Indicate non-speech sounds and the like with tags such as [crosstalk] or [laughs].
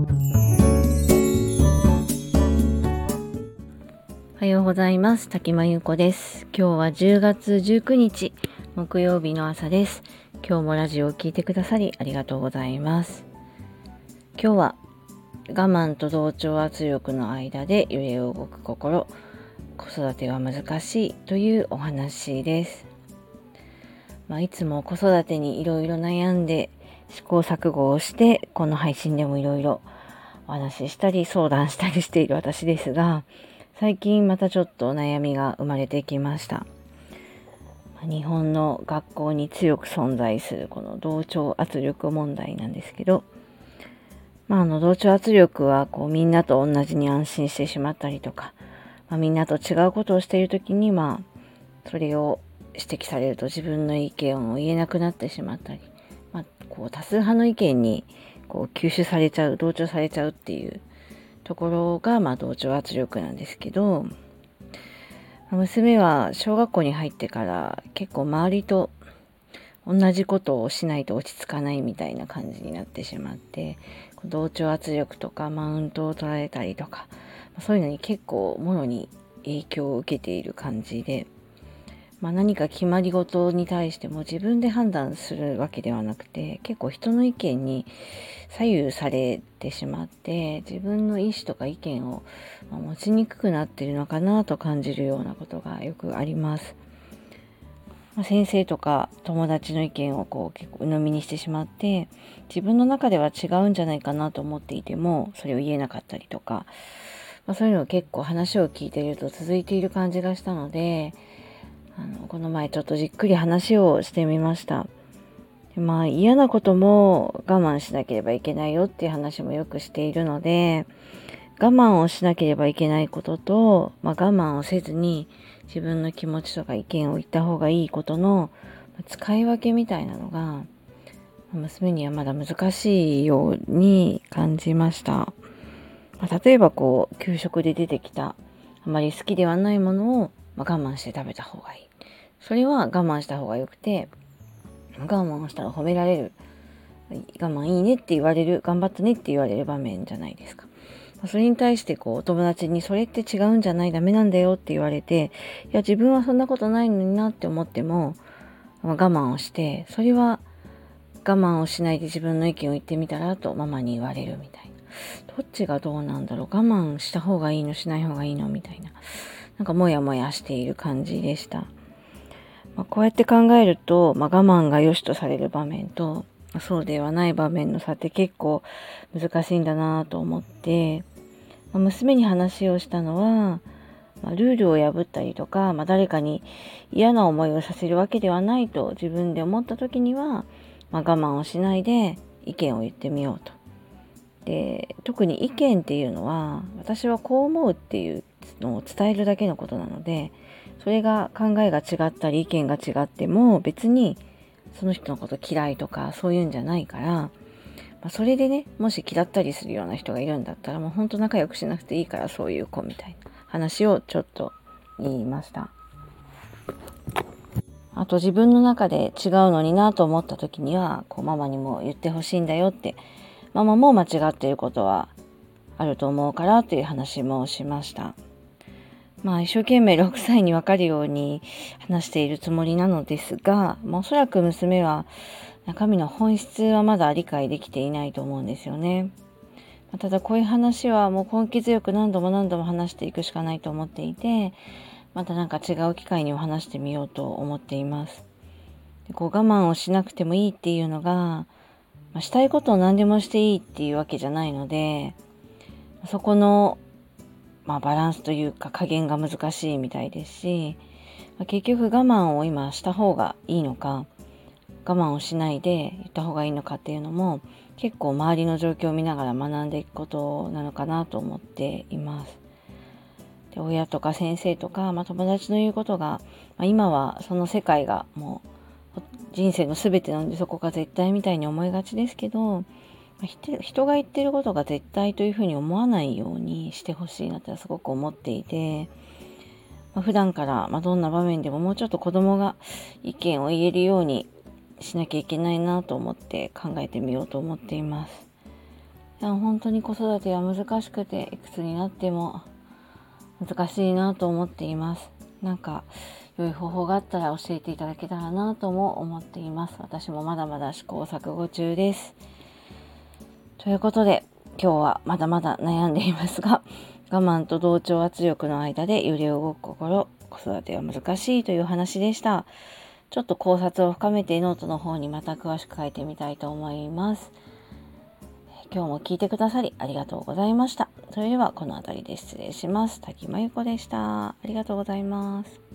おはようございます。滝間優子です。今日は10月19日木曜日の朝です。今日もラジオを聴いてくださりありがとうございます。今日は我慢と同調圧力の間で揺れ動く心子育ては難しいというお話です。まあ、いつも子育てにいろいろ悩んで試行錯誤をしてこの配信でもいろいろお話ししたり相談したりしている私ですが最近またちょっと悩みが生まれてきました。日本の学校に強く存在するこの同調圧力問題なんですけど、まあ、あの同調圧力はこうみんなと同じに安心してしまったりとか、まあ、みんなと違うことをしている時にまあそれを指摘されると自分の意見を言えなくなってしまったり、まあ、こう多数派の意見にこう吸収されちゃう同調されちゃうっていうところが、まあ、同調圧力なんですけど娘は小学校に入ってから結構周りと同じことをしないと落ち着かないみたいな感じになってしまって同調圧力とかマウントを取られたりとかそういうのに結構もろに影響を受けている感じで。まあ、何か決まり事に対しても自分で判断するわけではなくて結構人の意見に左右されてしまって自分の意思とか意見を持ちにくくなってるのかなと感じるようなことがよくあります。ま、先生とか友達の意見をこう結構鵜呑みにしてしまって自分の中では違うんじゃないかなと思っていてもそれを言えなかったりとか、まあ、そういうのを結構話を聞いていると続いている感じがしたのであのこの前ちょっとじっくり話をしてみました。でまあ嫌なことも我慢しなければいけないよっていう話もよくしているので我慢をしなければいけないことと、まあ、我慢をせずに自分の気持ちとか意見を言った方がいいことの使い分けみたいなのが娘にはまだ難しいように感じました。ま、例えばこう給食で出てきたあまり好きではないものを、まあ、我慢して食べた方がいい。それは我慢した方がよくて我慢したら褒められる我慢いいねって言われる頑張ったねって言われる場面じゃないですか。それに対してこう友達にそれって違うんじゃないダメなんだよって言われていや自分はそんなことないのになって思ってもま我慢をしてそれは我慢をしないで自分の意見を言ってみたらとママに言われるみたいな。どっちがどうなんだろう。我慢した方がいいのしない方がいいのみたいな。なんかモヤモヤしている感じでした。まあ、こうやって考えると、まあ、我慢が良しとされる場面と、そうではない場面の差って結構難しいんだなと思って、まあ、娘に話をしたのは、ま、ルールを破ったりとか、ま、誰かに嫌な思いをさせるわけではないと自分で思った時には、ま、我慢をしないで意見を言ってみようと。で特に意見っていうのは私はこう思うっていうのを伝えるだけのことなのでそれが考えが違ったり意見が違っても別にその人のこと嫌いとかそういうんじゃないから、まあ、それでねもし嫌ったりするような人がいるんだったらもうほんと仲良くしなくていいからそういう子みたいな話をちょっと言いました。あと自分の中で違うのになと思った時にはこうママにも言ってほしいんだよってママも間違っていることはあると思うからという話もしました。まあ、一生懸命6歳に分かるように話しているつもりなのですが、まあ、おそらく娘は中身の本質はまだ理解できていないと思うんですよね。ま、ただこういう話はもう根気強く何度も何度も話していくしかないと思っていてまた何か違う機会にも話してみようと思っています。でこう我慢をしなくてもいいっていうのが、まあ、したいことを何でもしていいっていうわけじゃないのでそこのまあ、バランスというか加減が難しいみたいですし、まあ、結局我慢を今した方がいいのか我慢をしないで言った方がいいのかっていうのも結構周りの状況を見ながら学んでいくことなのかなと思っています。で親とか先生とか、まあ、友達の言うことが、まあ、今はその世界がもう人生の全てなのでそこが絶対みたいに思いがちですけど人が言ってることが絶対というふうに思わないようにしてほしいなってすごく思っていて、まあ、普段から、ま、どんな場面でももうちょっと子供が意見を言えるようにしなきゃいけないなと思って考えてみようと思っています。いや本当に子育ては難しくていくつになっても難しいなと思っています。なんか良い方法があったら教えていただけたらなとも思っています。私もまだまだ試行錯誤中です。ということで今日はまだまだ悩んでいますが [laughs] 我慢と同調圧力の間で揺れ動く心子育ては難しいという話でしたちょっと考察を深めてノートの方にまた詳しく書いてみたいと思います今日も聞いてくださりありがとうございました。それではこの辺りで失礼します。滝真由子でした。ありがとうございます。